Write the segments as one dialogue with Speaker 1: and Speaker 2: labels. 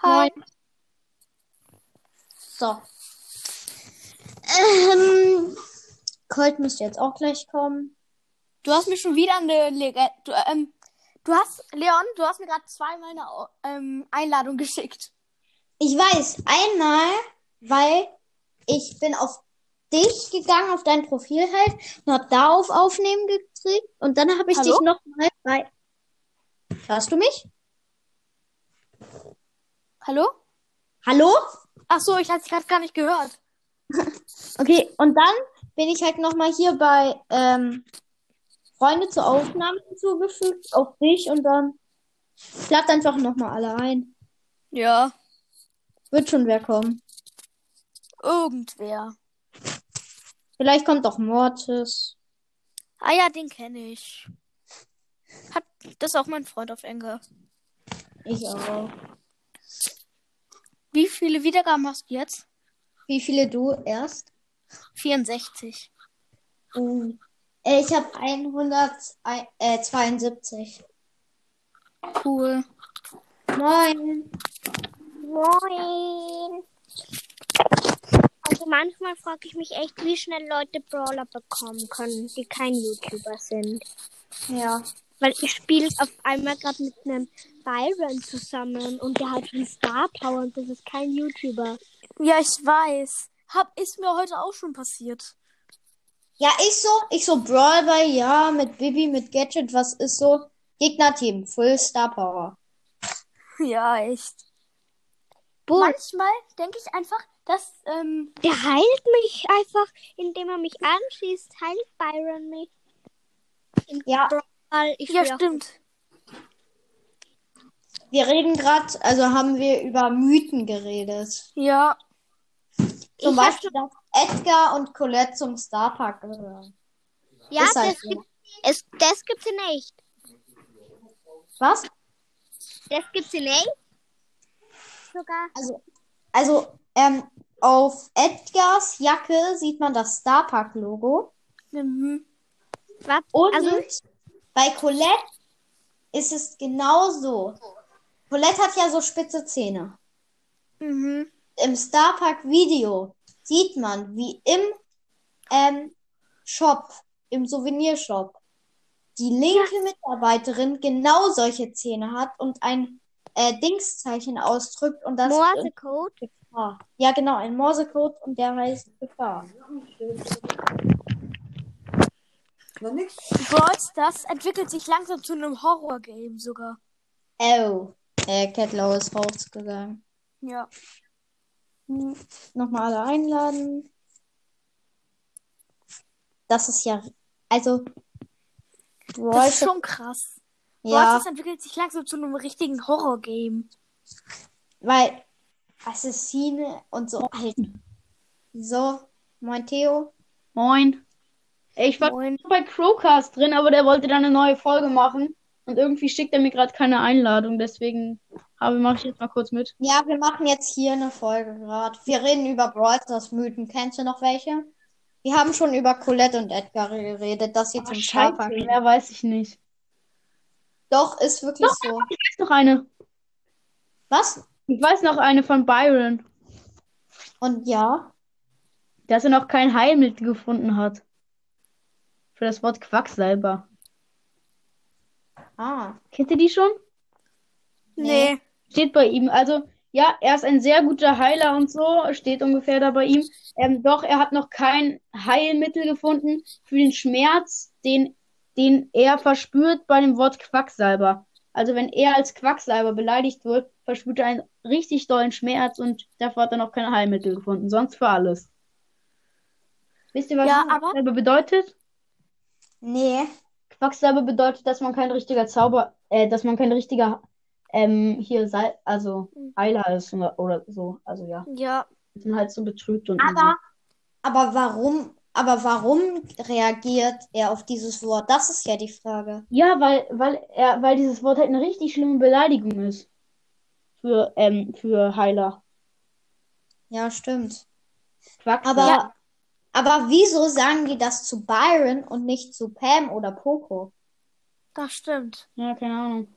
Speaker 1: Hi. So. Ähm, Colt müsste jetzt auch gleich kommen.
Speaker 2: Du hast mir schon wieder eine Legende. Du, ähm, du hast, Leon, du hast mir gerade zweimal eine ähm, Einladung geschickt.
Speaker 1: Ich weiß, einmal, weil ich bin auf dich gegangen, auf dein Profil halt, und hab da auf Aufnehmen gekriegt. Und dann habe ich
Speaker 2: Hallo?
Speaker 1: dich nochmal bei. Hörst du mich?
Speaker 2: Hallo?
Speaker 1: Hallo?
Speaker 2: Ach so, ich hatte dich gerade gar nicht gehört.
Speaker 1: Okay, und dann bin ich halt nochmal hier bei ähm, Freunde zur Aufnahme hinzugefügt, auf dich und dann klappt einfach nochmal alle ein.
Speaker 2: Ja.
Speaker 1: Wird schon wer kommen.
Speaker 2: Irgendwer.
Speaker 1: Vielleicht kommt auch Mortis.
Speaker 2: Ah ja, den kenne ich. Hat das ist auch mein Freund auf Enker.
Speaker 1: Ich auch.
Speaker 2: Wie viele Wiedergaben hast du jetzt?
Speaker 1: Wie viele du erst?
Speaker 2: 64.
Speaker 1: Oh. Äh, Ich habe 172.
Speaker 2: Cool.
Speaker 1: Moin.
Speaker 3: Moin. Also manchmal frage ich mich echt, wie schnell Leute Brawler bekommen können, die kein YouTuber sind.
Speaker 1: Ja.
Speaker 3: Weil ich spiele auf einmal gerade mit einem Byron zusammen und der hat schon Star Power und das ist kein YouTuber.
Speaker 2: Ja, ich weiß. Hab, ist mir heute auch schon passiert.
Speaker 1: Ja, ich so, ich so Brawl bei, ja, mit Bibi, mit Gadget, was ist so? Gegnerteam, Full Star Power.
Speaker 2: Ja, echt.
Speaker 3: Bull,
Speaker 2: Manchmal denke ich einfach, dass, ähm,
Speaker 3: der heilt mich einfach, indem er mich anschießt, heilt Byron mich. Im
Speaker 1: Ja.
Speaker 3: Brawl, ich
Speaker 2: ja, stimmt.
Speaker 1: Wir reden gerade, also haben wir über Mythen geredet.
Speaker 2: Ja,
Speaker 1: Zum
Speaker 3: Ich
Speaker 1: Beispiel, dass Edgar und Colette zum Starpark gehören.
Speaker 3: Ja,
Speaker 1: Ist halt
Speaker 3: das,
Speaker 1: so.
Speaker 3: gibt, es, das gibt's in echt.
Speaker 1: Was?
Speaker 3: Das gibt's in echt. Sogar.
Speaker 1: Also, also ähm, auf Edgars Jacke sieht man das Starpark-Logo.
Speaker 2: mhm.
Speaker 3: Was?
Speaker 1: Und
Speaker 3: Also,
Speaker 1: bei Colette ist es genauso. Colette hat ja so spitze Zähne.
Speaker 2: Mhm.
Speaker 1: Im Starpark-Video sieht man, wie im ähm, Shop, im Souvenirshop, die linke Mitarbeiterin genau solche Zähne hat und ein äh, Dingszeichen ausdrückt und das
Speaker 3: Morsecode.
Speaker 1: Gefahr. Ja, genau, ein Morsecode und der heißt Gefahr.
Speaker 2: Brawl Stars entwickelt sich langsam zu einem Horror-Game sogar.
Speaker 1: Oh, äh, Catlow ist rausgegangen.
Speaker 2: Ja.
Speaker 1: Hm, Nochmal alle einladen. Das ist ja, also, Brawl
Speaker 2: Das ist schon krass. Brawl
Speaker 1: ja,
Speaker 2: Stars entwickelt sich langsam zu einem richtigen Horror-Game.
Speaker 1: weil Assassine und so halt. So, moin Theo.
Speaker 4: Moin. Ich war
Speaker 2: Moin.
Speaker 4: bei Crowcast drin, aber der wollte dann eine neue Folge machen. Und irgendwie schickt er mir gerade keine Einladung, deswegen habe mache ich jetzt mal kurz mit.
Speaker 1: Ja, wir machen jetzt hier eine Folge gerade. Wir reden über Brawl Stars Mythen. Kennst du noch welche? Wir haben schon über Colette und Edgar geredet, dass sie
Speaker 4: Oh,
Speaker 1: zum gehen.
Speaker 4: mehr weiß ich nicht.
Speaker 1: Doch, ist wirklich so.
Speaker 4: Ich weiß noch eine.
Speaker 1: Was?
Speaker 4: Ich weiß noch eine von Byron,
Speaker 1: Und ja,
Speaker 4: dass er noch kein Heilmittel gefunden hat. Für das Wort Quacksalber.
Speaker 1: ah,
Speaker 4: Kennt ihr die schon?
Speaker 2: Nee.
Speaker 4: Steht bei ihm. Also, ja, er ist ein sehr guter Heiler und so. Steht ungefähr da bei ihm. Ähm, doch, er hat noch kein Heilmittel gefunden für den Schmerz, den, den er verspürt bei dem Wort Quacksalber. Also, wenn er als Quacksalber beleidigt wird, verspürt er einen richtig dollen Schmerz und dafür hat er noch kein Heilmittel gefunden. Sonst für alles. Wisst ihr, was
Speaker 2: Ja, aber-
Speaker 4: Quacksalber bedeutet?
Speaker 1: Nee.
Speaker 4: Quacksalber bedeutet, dass man kein richtiger Zauber, äh, dass man kein richtiger, ähm, hier, sei, also Heiler ist oder, so. Also ja,
Speaker 2: Ja.
Speaker 4: dass man halt so betrügt und
Speaker 1: Aber, aber warum, aber warum reagiert er auf dieses Wort? Das ist ja die Frage.
Speaker 4: so. Ja, weil, weil er, weil dieses Wort halt eine richtig schlimme Beleidigung ist. Für, ähm, für Heiler.
Speaker 1: Ja, stimmt.
Speaker 4: Quacksalber.
Speaker 1: Aber, aber wieso sagen die das zu Byron und nicht zu Pam oder Poco?
Speaker 2: Das stimmt.
Speaker 4: Ja, keine Ahnung.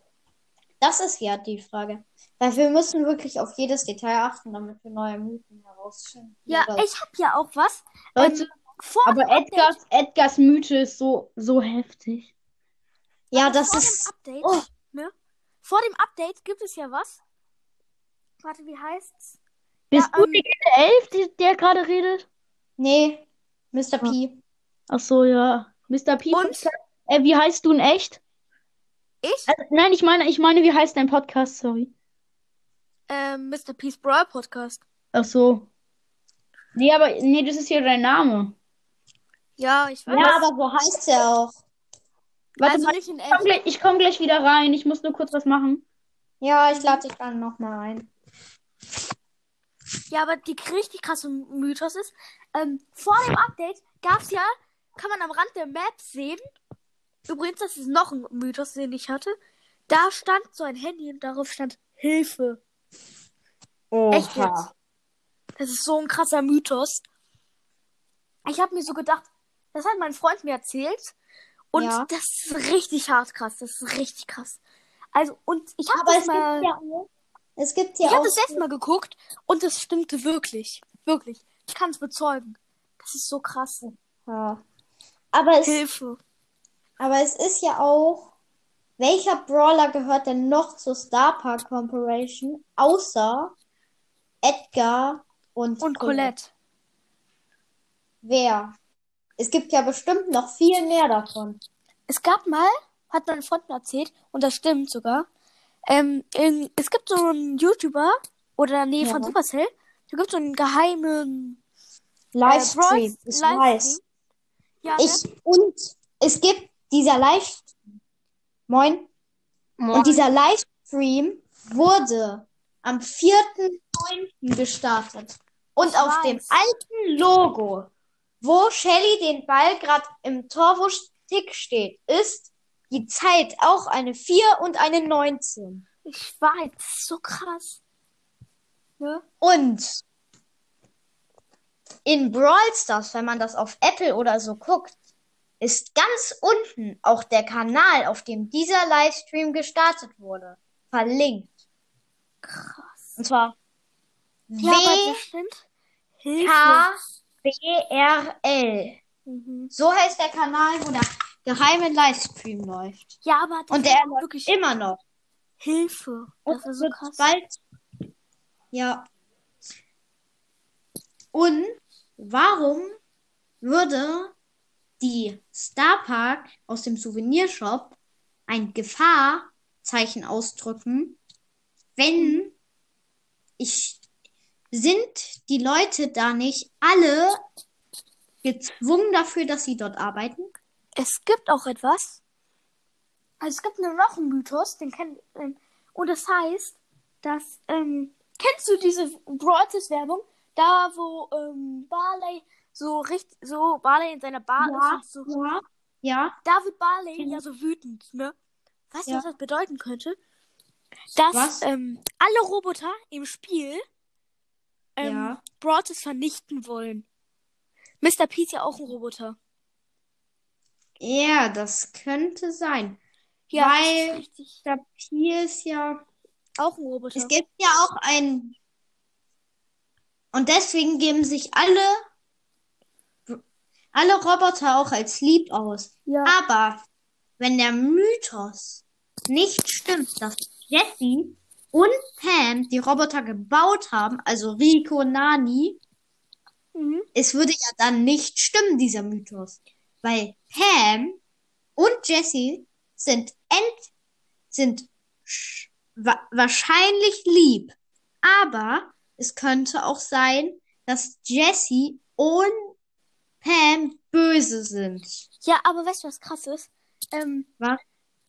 Speaker 1: Das ist ja die Frage. Weil wir müssen wirklich auf jedes Detail achten, damit wir neue Mythen herausfinden.
Speaker 2: Ja,
Speaker 1: Oder-
Speaker 2: ich habe ja auch was.
Speaker 4: Leute,
Speaker 2: Ähm, vor
Speaker 4: aber
Speaker 2: dem Update,
Speaker 4: Edgars, Edgars Mythe ist so, so heftig.
Speaker 1: ja, das
Speaker 2: vor
Speaker 1: ist.
Speaker 2: dem Update,
Speaker 1: Oh.
Speaker 2: ne? Vor dem Update gibt es ja was. Warte, wie heißt's?
Speaker 4: Bist
Speaker 2: Ja,
Speaker 4: du
Speaker 2: ähm,
Speaker 4: 11, die, der gerade redet?
Speaker 1: Nee, Mr. P.
Speaker 4: Ach so, ja. Mr. P.
Speaker 2: Und?
Speaker 4: Äh, wie heißt du in echt?
Speaker 2: Ich?
Speaker 4: Also, nein, ich meine, ich meine, wie heißt dein Podcast? Sorry.
Speaker 2: Ähm, Mr. Peace Brawl Podcast.
Speaker 4: Ach so. Nee, aber nee, das ist hier dein Name.
Speaker 2: Ja, ich weiß.
Speaker 1: Ja, aber so heißt er auch.
Speaker 4: Warte
Speaker 2: also
Speaker 4: mal,
Speaker 2: nicht in
Speaker 4: ich komm,
Speaker 2: echt.
Speaker 4: gleich, ich komm gleich wieder rein. Ich muss nur kurz was machen.
Speaker 1: Ja, ich lade dich dann nochmal ein.
Speaker 2: Ja, aber die richtig krasse Mythos ist, ähm, vor dem Update gab's ja, kann man am Rand der Map sehen. Übrigens, das ist noch ein Mythos, den ich hatte. Da stand so ein Handy und darauf stand Hilfe. Echt jetzt? Das ist so ein krasser Mythos. Ich habe mir so gedacht, das hat mein Freund mir erzählt. Und
Speaker 1: Ja.
Speaker 2: das ist richtig hart krass. Das ist richtig krass. Also, und ich habe das
Speaker 1: es
Speaker 2: mal.
Speaker 1: gibt ja. Es gibt ja
Speaker 2: Ich habe das letzte Mal geguckt und das stimmte wirklich. Wirklich. Ich kann es bezeugen. Das ist so krass.
Speaker 1: Ja. Aber es,
Speaker 2: Hilfe.
Speaker 1: aber es ist ja auch. Welcher Brawler gehört denn noch zur Star Park Corporation außer Edgar und,
Speaker 2: Und Colette.
Speaker 1: Wer? Es gibt ja bestimmt noch viel mehr davon.
Speaker 2: Es gab mal, hat mein Freund mir erzählt, und das stimmt sogar, ähm, in, es gibt so einen YouTuber, oder nee, von
Speaker 1: Ja.
Speaker 2: Supercell, da gibt so einen geheimen
Speaker 1: Livestream,
Speaker 2: Brawl-
Speaker 1: ich
Speaker 2: Livestream.
Speaker 1: weiß.
Speaker 2: Ja, ne?
Speaker 1: Ich, und es gibt dieser Livestream. Moin. Und dieser Livestream wurde am 4.9. gestartet. Und
Speaker 2: Ich
Speaker 1: auf
Speaker 2: weiß.
Speaker 1: dem alten Logo, wo Shelly den Ball gerade im Torwurfstick steht, ist die Zeit auch eine 4 und eine 19.
Speaker 2: ich weiß, so krass. Ne?
Speaker 1: Und in Brawl Stars, wenn man das auf Apple oder so guckt, ist ganz unten auch der Kanal, auf dem dieser Livestream gestartet wurde, verlinkt.
Speaker 2: Krass.
Speaker 1: Und zwar
Speaker 2: Ja.
Speaker 1: WKBRL.
Speaker 2: Mhm.
Speaker 1: So heißt der Kanal, wo der geheime Livestream läuft.
Speaker 2: Ja, aber das
Speaker 1: Und
Speaker 2: ist
Speaker 1: der läuft
Speaker 2: wirklich
Speaker 1: immer noch.
Speaker 2: Hilfe. Das
Speaker 1: Und
Speaker 2: ist so krass.
Speaker 1: bald. Ja. Und warum würde die Star Park aus dem Souvenirshop ein Gefahrzeichen ausdrücken, wenn ich sind die Leute da nicht alle gezwungen dafür, dass sie dort arbeiten?
Speaker 2: Es gibt auch etwas. Also es gibt einen Mythos, den kennt ähm, und das heißt, dass ähm, kennst du diese Brawlers Werbung, da wo ähm, Barley so richtig so Barley in seiner Bar
Speaker 1: Ja,
Speaker 2: ist so,
Speaker 1: ja, ja.
Speaker 2: da wird Barley ja so wütend, ne? Weißt du,
Speaker 1: Ja.
Speaker 2: was das bedeuten könnte? Dass
Speaker 1: Was?
Speaker 2: ähm, alle Roboter im Spiel ähm,
Speaker 1: Ja.
Speaker 2: Brawlers vernichten wollen. Mr. P ist ja auch ein Roboter.
Speaker 1: Ja, das könnte sein.
Speaker 2: Ja,
Speaker 1: Weil-. Der Pi ist ja.
Speaker 2: Auch ein Roboter.
Speaker 1: Es gibt ja auch ein. Und deswegen geben sich alle. Alle Roboter auch als lieb aus.
Speaker 2: ja.
Speaker 1: Aber wenn der Mythos nicht stimmt, dass Jessie und Pam die Roboter gebaut haben, also Rico, Nani,
Speaker 2: Mhm.
Speaker 1: es würde ja dann nicht stimmen, dieser Mythos. Weil Pam und Jessie sind ent sind sch- wa wahrscheinlich lieb. Aber es könnte auch sein, dass Jessie und Pam böse sind.
Speaker 2: Ja, aber weißt du, was krass ist? Ähm,
Speaker 1: Was?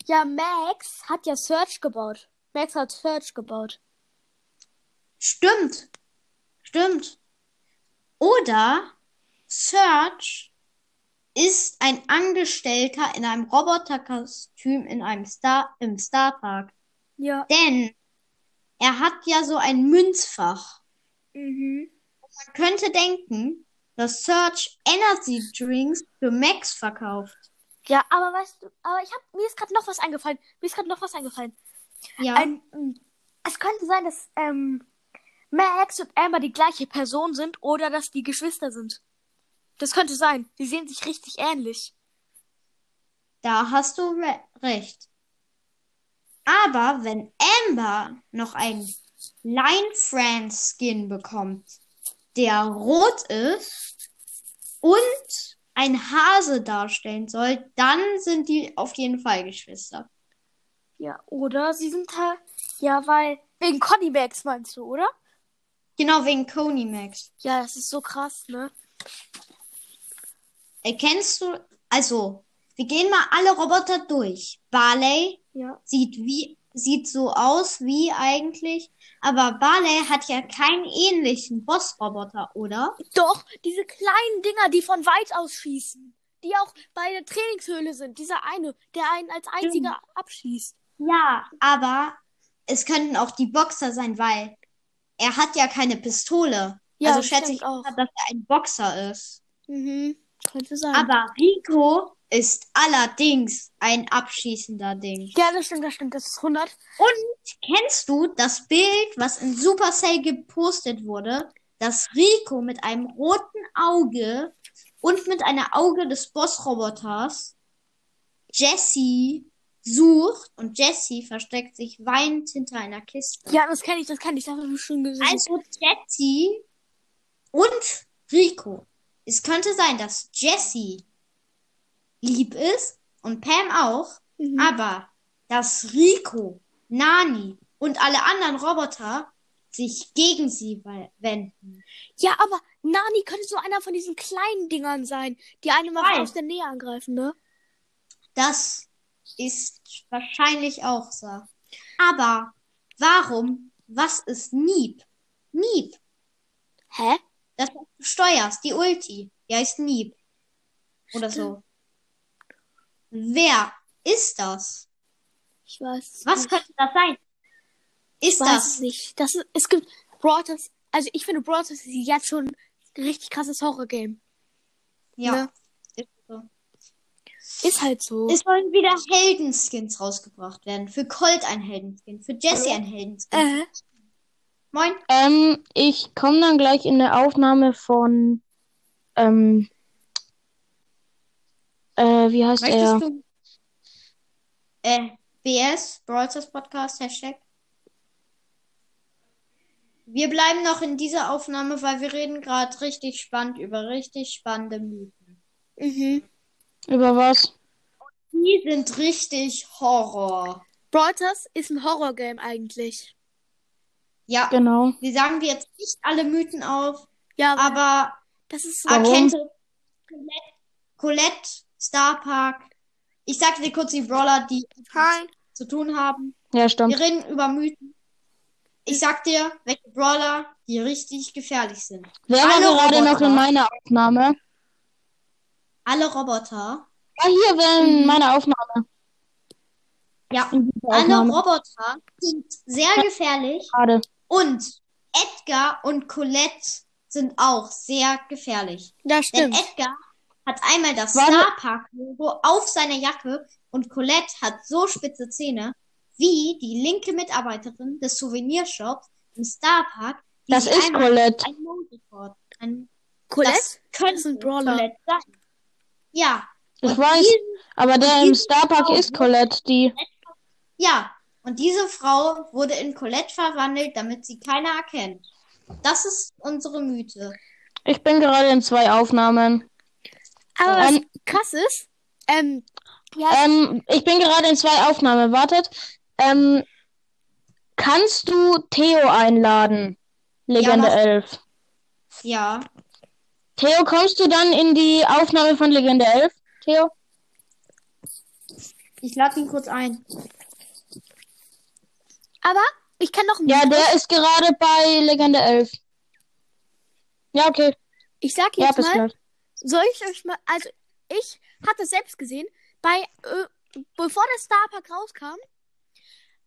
Speaker 2: ja, Max hat ja Search gebaut. Max hat Search gebaut.
Speaker 1: Stimmt. Stimmt. Oder Serge ist ein Angestellter in einem Roboterkostüm in einem Star, im Starpark.
Speaker 2: Ja.
Speaker 1: Denn er hat ja so ein Münzfach.
Speaker 2: Mhm.
Speaker 1: Man könnte denken, dass Serge Energy Drinks für Max verkauft.
Speaker 2: Ja, aber weißt du, aber ich hab, mir ist gerade noch was eingefallen. Mir ist gerade noch was eingefallen.
Speaker 1: Ja.
Speaker 2: Ein, ähm, es könnte sein, dass ähm, Max und Amber die gleiche Person sind oder dass die Geschwister sind. Das könnte sein. Die sehen sich richtig ähnlich.
Speaker 1: Da hast du re recht. Aber wenn Amber noch einen Line Friends Skin bekommt, der rot ist und ein Hase darstellen soll, dann sind die auf jeden Fall Geschwister.
Speaker 2: Ja, oder sie sind halt. Ja, weil. Wegen Conny Max meinst du, oder?
Speaker 1: Genau wegen Coney Max.
Speaker 2: Ja, das ist so krass, ne?
Speaker 1: Erkennst du, also, wir gehen mal alle Roboter durch. Barley
Speaker 2: Ja.
Speaker 1: sieht wie, sieht so aus wie eigentlich, aber Barley hat ja keinen ähnlichen Bossroboter, oder?
Speaker 2: Doch, diese kleinen Dinger, die von weit aus schießen. Die auch bei der Trainingshöhle sind. Dieser eine, der einen als einziger abschießt.
Speaker 1: Ja, aber es könnten auch die Boxer sein, weil er hat ja keine Pistole.
Speaker 2: Ja,
Speaker 1: also schätze ich
Speaker 2: auch.
Speaker 1: auch, dass er ein Boxer ist.
Speaker 2: Mhm. Könnte sein.
Speaker 1: Aber Rico ist allerdings ein abschießender Ding.
Speaker 2: ja, das stimmt, das stimmt. Das ist 100.
Speaker 1: Und kennst du das Bild, was in Supercell gepostet wurde, dass Rico mit einem roten Auge und mit einer Auge des Bossroboters Jessie sucht und Jessie versteckt sich weinend hinter einer Kiste.
Speaker 2: Ja, das kenne ich, das kenne ich. Das habe ich schon gesehen.
Speaker 1: Also Jessie und Rico. Es könnte sein, dass Jessie lieb ist und Pam auch,
Speaker 2: Mhm.
Speaker 1: aber dass Rico, Nani und alle anderen Roboter sich gegen sie we- wenden.
Speaker 2: Ja, aber Nani könnte so einer von diesen kleinen Dingern sein, die einem mal aus der Nähe angreifen, ne?
Speaker 1: Das ist wahrscheinlich auch so. Aber warum? Was ist Nieb? Nieb.
Speaker 2: Hä?
Speaker 1: Das, was du steuerst, die Ulti. Die heißt Nieb. Oder so. Wer ist das?
Speaker 2: Ich weiß.
Speaker 1: Was
Speaker 2: nicht.
Speaker 1: könnte das sein?
Speaker 2: Ich
Speaker 1: Ist
Speaker 2: weiß
Speaker 1: das?
Speaker 2: es nicht. Das ist, es gibt Brawlers, also ich finde Brawlers ist jetzt schon ein richtig krasses Horror-Game.
Speaker 1: Ja.
Speaker 2: Ne?
Speaker 1: Ist so.
Speaker 2: Ist halt so.
Speaker 1: Es sollen wieder Heldenskins rausgebracht werden. Für Colt ein Heldenskin, für Jesse ein Heldenskin.
Speaker 2: äh,
Speaker 1: Moin.
Speaker 4: Ähm, ich komme dann gleich in der Aufnahme von, ähm, äh, wie heißt er?
Speaker 1: Möchtest du äh, BS, Brawl Stars Podcast, Hashtag? Wir bleiben noch in dieser Aufnahme, weil wir reden gerade richtig spannend über richtig spannende Mythen.
Speaker 2: mhm.
Speaker 4: Über was?
Speaker 1: Die sind richtig Horror.
Speaker 2: Brawlers ist ein Horror-Game eigentlich.
Speaker 1: Ja,
Speaker 4: Genau.
Speaker 1: wir sagen dir jetzt nicht alle Mythen auf,
Speaker 2: Ja, aber das ist so.
Speaker 4: Warum?
Speaker 1: erkennt Colette, Colette, Star Park. Ich sag dir kurz die Brawler, die
Speaker 2: Hi.
Speaker 1: zu tun haben.
Speaker 4: Ja,
Speaker 1: Wir
Speaker 4: stimmt.
Speaker 1: reden über Mythen. Ich sag dir, welche Brawler, die richtig gefährlich sind.
Speaker 4: Wer war
Speaker 1: Alle
Speaker 4: gerade noch
Speaker 1: Roboter.
Speaker 4: in meiner Aufnahme?
Speaker 1: Alle Roboter.
Speaker 4: Ah, hier wäre in meiner Aufnahme.
Speaker 1: Ja, alle. Roboter sind sehr gefährlich.
Speaker 4: Gerade.
Speaker 1: Und Edgar und Colette sind auch sehr gefährlich.
Speaker 2: Das
Speaker 1: Denn
Speaker 2: stimmt.
Speaker 1: Edgar hat einmal das
Speaker 4: Warte.
Speaker 1: Star Park Logo auf seiner Jacke und Colette hat so spitze Zähne wie die linke Mitarbeiterin des Souvenirshops im Star Park. die
Speaker 4: Das ist Colette.
Speaker 1: ein Mondrekord. Ein,
Speaker 2: Colette?
Speaker 1: das könnte
Speaker 2: ein Brawler.
Speaker 1: Colette sein. Ja.
Speaker 4: Ich
Speaker 1: Und
Speaker 4: weiß.
Speaker 1: diesen-
Speaker 4: Aber der im Starpark
Speaker 1: Frau
Speaker 4: ist Colette, die.
Speaker 1: Ja, und diese Frau wurde in Colette verwandelt, damit sie keiner erkennt. Das ist unsere Mythe.
Speaker 4: Ich bin gerade in zwei Aufnahmen.
Speaker 2: Aber was
Speaker 4: Ähm,
Speaker 2: krass ist, ähm, ja,
Speaker 4: Ähm, ich bin gerade in zwei Aufnahmen. Wartet. Ähm, kannst du Theo einladen? Legende
Speaker 1: mach-
Speaker 4: 11.
Speaker 1: Ja.
Speaker 4: Theo, kommst du dann in die Aufnahme von Legende 11? Theo?
Speaker 1: Ich lade ihn kurz ein.
Speaker 2: aber ich kann noch einen
Speaker 4: Ja, der ist gerade bei Legende 11. Ja, okay.
Speaker 2: Ich sag
Speaker 4: Ja,
Speaker 2: jetzt
Speaker 4: bis
Speaker 2: mal,
Speaker 4: gleich.
Speaker 2: Soll ich euch mal, also ich hatte es selbst gesehen, bei, äh, bevor der Starpark rauskam,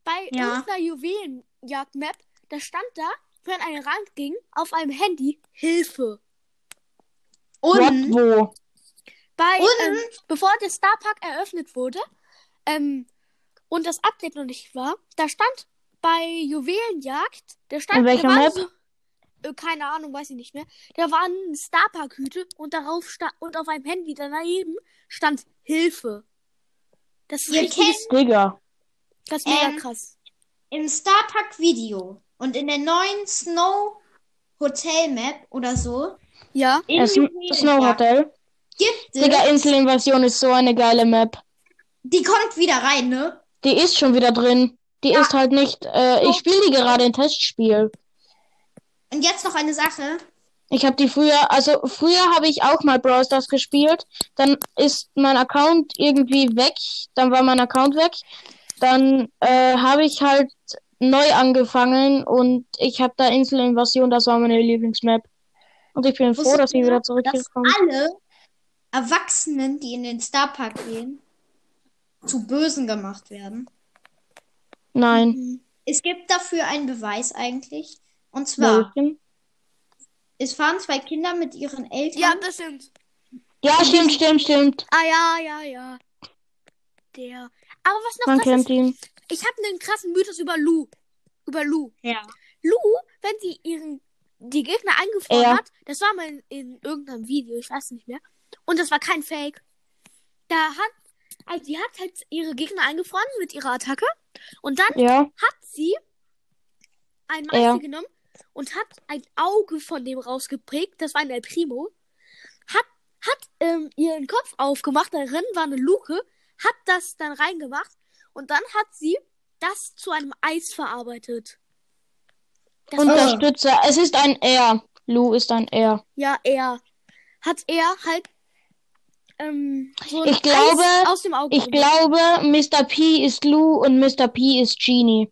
Speaker 2: bei
Speaker 1: Ja.
Speaker 2: irgendeiner Juwelenjagd-Map, da stand da, wenn ein Rand ging, auf einem Handy, Hilfe.
Speaker 4: What,
Speaker 1: Und
Speaker 4: wo?
Speaker 2: Bei,
Speaker 1: Und-
Speaker 2: ähm, bevor der Starpark eröffnet wurde, ähm, und das Update noch nicht war, da stand bei Juwelenjagd, der stand,
Speaker 5: In welcher
Speaker 2: da war
Speaker 5: Map?
Speaker 2: so, äh, keine Ahnung, weiß ich nicht mehr. Da war ein Starpark-Hüte und darauf stand, und auf einem Handy daneben stand Hilfe. Das ist richtig,
Speaker 1: kennt
Speaker 5: Digga.
Speaker 2: das ist mega
Speaker 1: Ähm,
Speaker 2: krass.
Speaker 1: im Starpark Video und in der neuen Snow Hotel Map oder so
Speaker 2: Ja.
Speaker 1: in
Speaker 5: Snow Hotel.
Speaker 1: gibt
Speaker 5: Digga, Inselinvasion ist so eine geile Map.
Speaker 1: die kommt wieder rein, ne?
Speaker 5: Die ist schon wieder drin. Die
Speaker 1: Ja.
Speaker 5: ist halt nicht. Äh, ich spiele die gerade in Testspiel.
Speaker 1: Und jetzt noch eine Sache.
Speaker 5: Ich habe die früher, also früher habe ich auch mal Brawl Stars gespielt. Dann ist mein Account irgendwie weg. Dann war mein Account weg. Dann äh, habe ich halt neu angefangen und ich habe da Inselinvasion, das war meine Lieblingsmap. Und ich bin froh,
Speaker 1: Wusstet
Speaker 5: dass sie wieder
Speaker 1: dass
Speaker 5: zurückgekommen
Speaker 1: alle Erwachsenen, die in den Starpark gehen, zu Bösen gemacht werden.
Speaker 5: Nein.
Speaker 2: Mhm.
Speaker 1: Es gibt dafür einen Beweis eigentlich. Und zwar,
Speaker 5: Welchen?
Speaker 1: es fahren zwei Kinder mit ihren Eltern.
Speaker 2: Ja, das stimmt.
Speaker 5: Ja, stimmt, stimmt, stimmt.
Speaker 2: Ah, ja, ja, ja. Der. Aber was noch
Speaker 5: Man
Speaker 2: krass ist,
Speaker 5: kennt ihn.
Speaker 2: ich habe einen krassen Mythos über Lu. Über Lu.
Speaker 1: Ja.
Speaker 2: Lu, wenn sie ihren die Gegner eingefroren
Speaker 5: Ja.
Speaker 2: hat, das war mal in, in irgendeinem Video, ich weiß nicht mehr. Und das war kein Fake. Da hat, also die hat halt ihre Gegner eingefroren mit ihrer Attacke. Und dann
Speaker 5: Ja.
Speaker 2: hat sie ein Meister
Speaker 5: Ja.
Speaker 2: genommen und hat ein Auge von dem rausgeprägt. Das war ein El Primo. Hat, hat ähm, ihren Kopf aufgemacht, darin war eine Luke, hat das dann reingemacht und dann hat sie das zu einem Eis verarbeitet. Das war,
Speaker 5: Unterstützer. Es ist ein R. Lu ist ein R.
Speaker 2: ja, er hat er halt ähm, so ein
Speaker 5: Ich glaube-
Speaker 2: Eis aus dem Auge
Speaker 5: Ich glaube, Mr. P ist Lu und Mr. P ist Genie.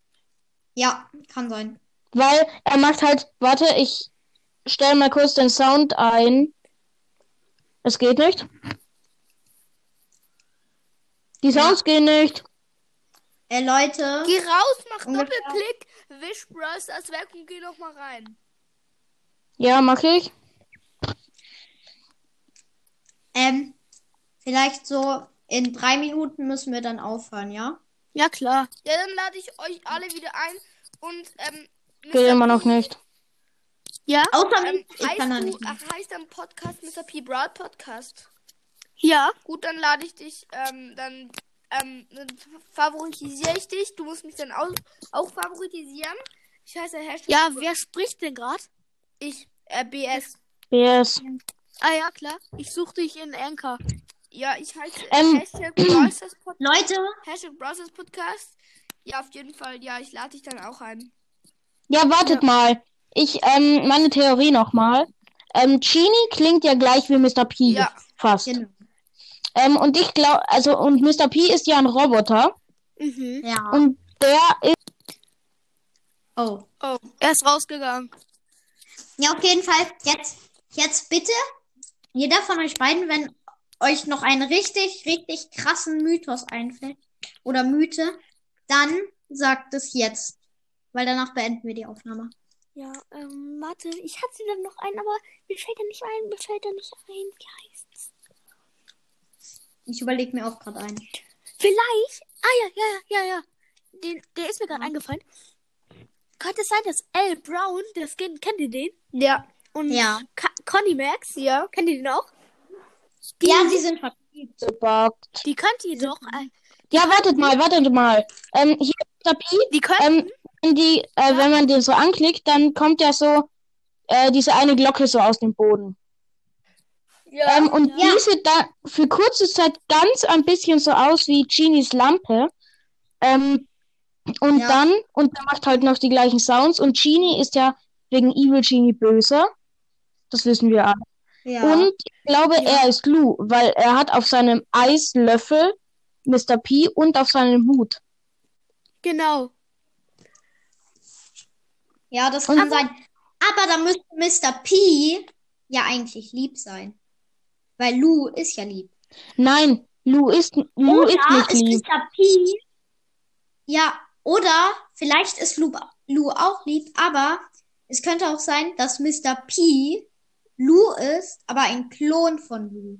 Speaker 1: Ja, kann sein.
Speaker 5: Weil er macht halt, warte, ich stelle mal kurz den Sound ein. Es geht nicht. Die Sounds gehen nicht.
Speaker 1: Äh, Leute,
Speaker 2: Geh raus, mach
Speaker 1: Ungefähr.
Speaker 2: Doppelklick, wisch Brawl Stars weg und geh noch mal rein.
Speaker 5: Ja, mach ich.
Speaker 1: ähm, vielleicht so in drei Minuten müssen wir dann aufhören, ja?
Speaker 2: Ja, klar. Ja, dann lade ich euch alle wieder ein und ähm,
Speaker 5: Geht immer noch nicht.
Speaker 2: Ja?
Speaker 1: Außer
Speaker 2: Ähm,
Speaker 1: ich
Speaker 2: heißt,
Speaker 1: kann da nicht.
Speaker 2: ach, heißt dein Podcast Mr. P Broad Podcast? Ja. Gut, dann lade ich dich, ähm, dann, ähm, dann favorisiere ich dich. Du musst mich dann auch, auch favorisieren. Ich heiße Hashtag. Ja, wer spricht denn gerade? Ich, äh, BS.
Speaker 5: BS.
Speaker 2: Ah ja, klar. Ich suche dich in Anchor. Ja, ich heiße
Speaker 5: Ähm.
Speaker 2: Hashtag Brawl Stars Podcast.
Speaker 1: Leute,
Speaker 2: Hashtag Brawl Stars Podcast. Ja, auf jeden Fall. Ja, ich lade dich dann auch ein.
Speaker 5: Ja, wartet mal. Ich, ähm, meine Theorie nochmal. Ähm, Genie klingt ja gleich wie Mr. P.
Speaker 2: Ja.
Speaker 5: Fast.
Speaker 1: genau.
Speaker 5: Ähm, und ich glaube, also, und Mr. P ist ja ein Roboter.
Speaker 2: Mhm.
Speaker 1: Ja.
Speaker 5: Und der ist,
Speaker 1: Oh.
Speaker 2: Oh, er ist rausgegangen.
Speaker 1: Ja, auf jeden Fall. Jetzt, jetzt bitte, jeder von euch beiden, wenn euch noch einen richtig, richtig krassen Mythos einfällt oder Mythe, dann sagt es jetzt. Weil danach beenden wir die Aufnahme.
Speaker 2: Ja, ähm, warte, ich hatte dann noch einen, aber mir fällt er nicht ein, mir fällt er nicht ein. Wie heißt's?
Speaker 1: Ich überlege mir auch gerade einen.
Speaker 2: Vielleicht. Ah ja, ja, ja, ja, ja. Den, der ist mir gerade eingefallen. Könnte es sein, dass L. Brown, der Skin, kennt ihr den? Ja. Und
Speaker 1: Ja.
Speaker 2: Ka Conny Max, ja. Kennt ihr den auch? Die,
Speaker 1: Ja, sie sind
Speaker 5: gebuggt.
Speaker 2: die könnt ihr doch. Äh,
Speaker 5: Ja, wartet mal, wartet mal. Ähm, hier. P,
Speaker 2: die könnt.
Speaker 5: ähm, die, äh, wenn man den so anklickt, dann kommt ja so, äh, diese eine Glocke so aus dem Boden.
Speaker 2: ja.
Speaker 5: Ähm, und
Speaker 2: ja.
Speaker 5: die sieht dann für kurze Zeit ganz ein bisschen so aus wie Genies Lampe. Ähm, und
Speaker 1: Ja.
Speaker 5: dann, und er macht halt noch die gleichen Sounds. Und Genie ist ja wegen Evil Genie böse. Das wissen wir alle.
Speaker 1: Ja.
Speaker 5: Und ich glaube, er ist Lou, weil er hat auf seinem Eislöffel Mr. P und auf seinem Hut.
Speaker 2: Genau.
Speaker 1: Ja, das kann sein. Aber da müsste Mr. P ja eigentlich lieb sein. Weil Lou ist ja lieb.
Speaker 5: Nein, Lou ist, Lou
Speaker 1: Oder
Speaker 5: ist nicht
Speaker 1: ist
Speaker 5: lieb.
Speaker 1: Mr. P. Ja, oder vielleicht ist Lou, Lou auch lieb, aber es könnte auch sein, dass Mr. P Lou ist, aber ein Klon von Lou.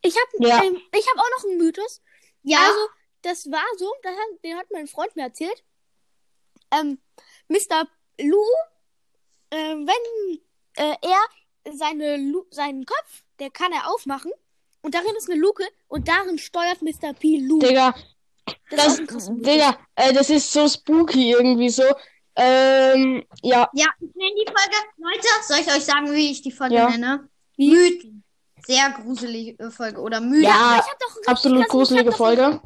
Speaker 2: Ich habe
Speaker 5: Ja.
Speaker 2: ähm, ich hab auch noch einen Mythos.
Speaker 1: Ja,
Speaker 2: Also, das war so, das hat, den hat mein Freund mir erzählt. Ähm, Mr. Lou, äh, wenn äh, er seine Lu seinen Kopf, der kann er aufmachen und darin ist eine Luke und darin steuert Mr. P Lou.
Speaker 5: Digga,
Speaker 2: das, ist
Speaker 5: das. Digga, äh, das ist so spooky irgendwie so. Ähm, ja,
Speaker 1: Ja, ich nenne die Folge. Leute, soll ich euch sagen, wie ich die Folge
Speaker 5: Ja.
Speaker 1: nenne? Mythen. Sehr gruselige Folge. Oder Mythen.
Speaker 5: ja,
Speaker 2: Ich hab doch einen
Speaker 5: absolut
Speaker 2: krassen-
Speaker 5: gruselige Folge.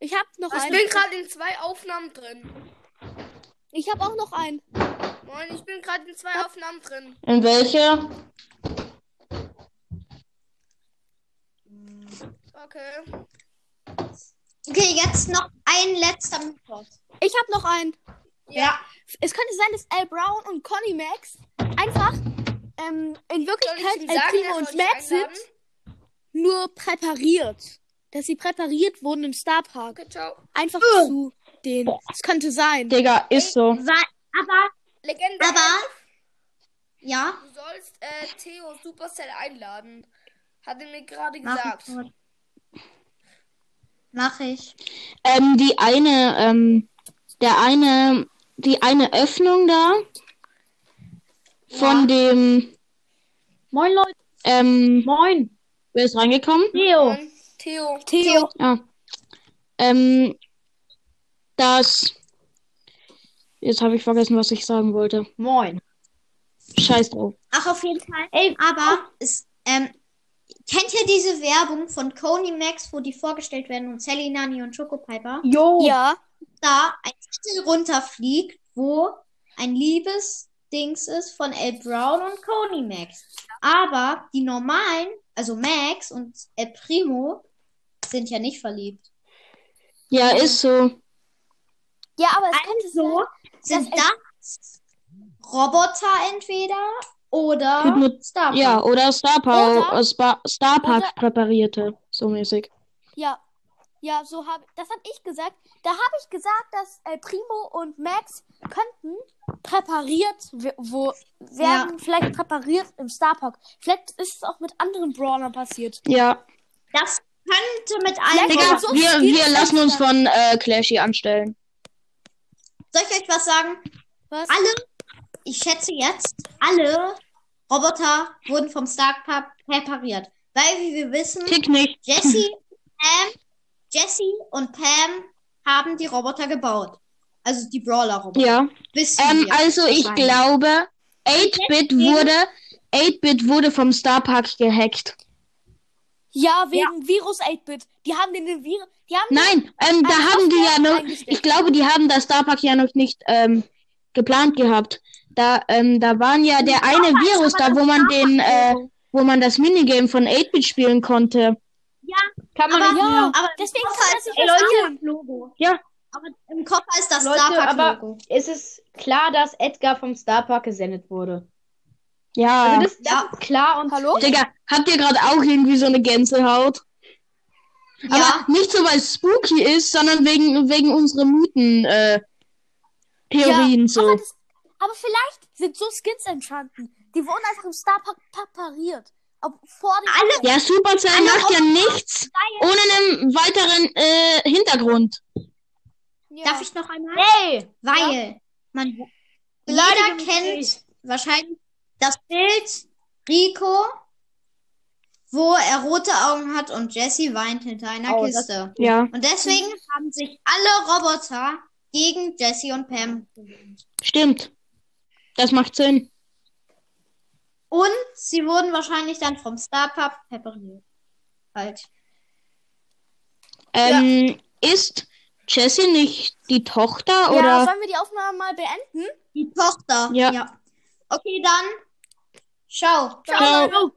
Speaker 2: Ich hab noch
Speaker 6: Ich bin gerade in zwei Aufnahmen drin.
Speaker 2: Ich hab auch noch einen.
Speaker 6: Moin, ich bin gerade in zwei Aufnahmen drin.
Speaker 5: In welche?
Speaker 6: Okay.
Speaker 1: Okay, jetzt noch ein letzter Mythos.
Speaker 2: Ich hab noch einen.
Speaker 1: Ja.
Speaker 2: Es könnte sein, dass Al Brown und Conny Max einfach ähm, in Wirklichkeit
Speaker 6: ihm
Speaker 2: Al
Speaker 6: sagen,
Speaker 2: Primo
Speaker 6: er
Speaker 2: und Max sind, nur präpariert. Dass sie präpariert wurden im Starpark.
Speaker 6: Okay, ciao.
Speaker 2: Einfach zu denen. Es könnte sein.
Speaker 5: Digga, ist so.
Speaker 1: Aber,
Speaker 6: Legende.
Speaker 1: aber, ja.
Speaker 6: Du sollst äh, Theo Supercell einladen. Hat er mir gerade gesagt.
Speaker 1: Mach ich.
Speaker 5: Ähm, die eine, ähm, der eine, die eine Öffnung da von dem,
Speaker 4: Moin, Leute.
Speaker 5: ähm,
Speaker 4: Moin.
Speaker 5: wer ist reingekommen?
Speaker 4: Theo.
Speaker 6: Theo.
Speaker 2: Theo.
Speaker 5: Ja. Ähm, das, jetzt habe ich vergessen, was ich sagen wollte.
Speaker 4: Moin.
Speaker 5: Scheiß drauf.
Speaker 1: Ach, auf jeden Fall.
Speaker 4: Ey,
Speaker 1: Aber es, ähm, kennt ihr diese Werbung von Coney Max, wo die vorgestellt werden und Sally, Nani und Choco Piper?
Speaker 4: Jo.
Speaker 2: Ja.
Speaker 1: Da ein Zettel runterfliegt, wo ein Liebesdings ist von El Brown und Coney Max. Aber die normalen, also Max und El Primo, sind ja nicht verliebt.
Speaker 5: Ja, ist so.
Speaker 2: Ja, aber es könnte
Speaker 1: Also
Speaker 2: sein.
Speaker 1: sind das Roboter entweder oder
Speaker 5: Hypno-
Speaker 1: Star
Speaker 5: Ja, oder Star Power,
Speaker 2: Oder-
Speaker 5: äh, Spa Star Park
Speaker 2: oder-
Speaker 5: präparierte, so mäßig.
Speaker 2: Ja. Ja, so habe das habe ich gesagt. Da habe ich gesagt, dass El Primo und Max könnten präpariert wo werden vielleicht präpariert im Starpark. Vielleicht ist es auch mit anderen Brawlern passiert.
Speaker 5: Ja.
Speaker 1: Das könnte mit allen
Speaker 2: Vielleicht
Speaker 5: Digga,
Speaker 2: Ja, so
Speaker 5: wir, wir lassen uns von äh, Clashy anstellen.
Speaker 1: Soll ich euch was sagen?
Speaker 2: Was?
Speaker 1: Alle, ich schätze jetzt, alle Roboter wurden vom Stark Park präpariert. Weil, wie wir wissen. Jesse, Pam, Jesse und Pam haben die Roboter gebaut. Also die Brawler-Roboter.
Speaker 5: Ja. Ähm, also ich glaube, 8-Bit wurde, 8-Bit wurde vom Star Park gehackt.
Speaker 2: Ja, wegen Virus 8-Bit. Die haben den, den Virus. Die haben
Speaker 5: Nein, ähm, da haben die ja noch, ich glaube, die haben das Star Park ja noch nicht ähm, geplant gehabt. Da, ähm, da waren ja der eine Virus da, wo man den, äh, wo man das Minigame von 8-Bit spielen konnte.
Speaker 4: Kann man
Speaker 1: Aber-
Speaker 4: nicht
Speaker 2: Ja,
Speaker 4: mehr.
Speaker 1: aber
Speaker 2: deswegen
Speaker 1: im
Speaker 2: kann das
Speaker 1: ist
Speaker 2: nicht
Speaker 1: das
Speaker 2: passieren.
Speaker 1: Logo.
Speaker 5: Ja.
Speaker 1: Aber im Koffer ist das
Speaker 4: Leute,
Speaker 1: Star Park
Speaker 4: aber es ist klar, dass Edgar vom Star Park gesendet wurde.
Speaker 5: Ja.
Speaker 4: Also das, das
Speaker 1: Ja.
Speaker 4: ist klar und
Speaker 2: Hallo?
Speaker 5: Digga, habt ihr gerade auch irgendwie so eine Gänsehaut?
Speaker 1: Ja.
Speaker 5: Aber nicht so, weil es spooky ist, sondern wegen, wegen unserer Mythen, äh, Theorien so.
Speaker 2: Aber, das, aber vielleicht sind so Skins entstanden. Die wurden einfach im Starpark präpariert. Ob, vor dem
Speaker 1: Alle-
Speaker 5: Ja, Supercell macht ja nichts ohne einen weiteren äh, Hintergrund.
Speaker 2: Ja.
Speaker 1: Darf ich noch einmal?
Speaker 4: Hey!
Speaker 1: Weil man jeder
Speaker 4: Beleidige mich
Speaker 1: kennt wahrscheinlich das Bild Rico, wo er rote Augen hat und Jesse weint hinter einer
Speaker 4: Oh, das-
Speaker 1: Kiste.
Speaker 5: Ja,
Speaker 1: Und deswegen haben sich alle Roboter gegen Jesse und Pam.
Speaker 5: stimmt. Das macht Sinn.
Speaker 1: Und sie wurden wahrscheinlich dann vom Star Pub präpariert. Halt.
Speaker 5: Ähm, ist Jessie nicht die Tochter
Speaker 2: ja,
Speaker 5: oder?
Speaker 2: sollen wir die Aufnahme mal beenden?
Speaker 1: Die Tochter.
Speaker 5: Ja.
Speaker 1: Okay, dann.
Speaker 5: 少
Speaker 4: 少。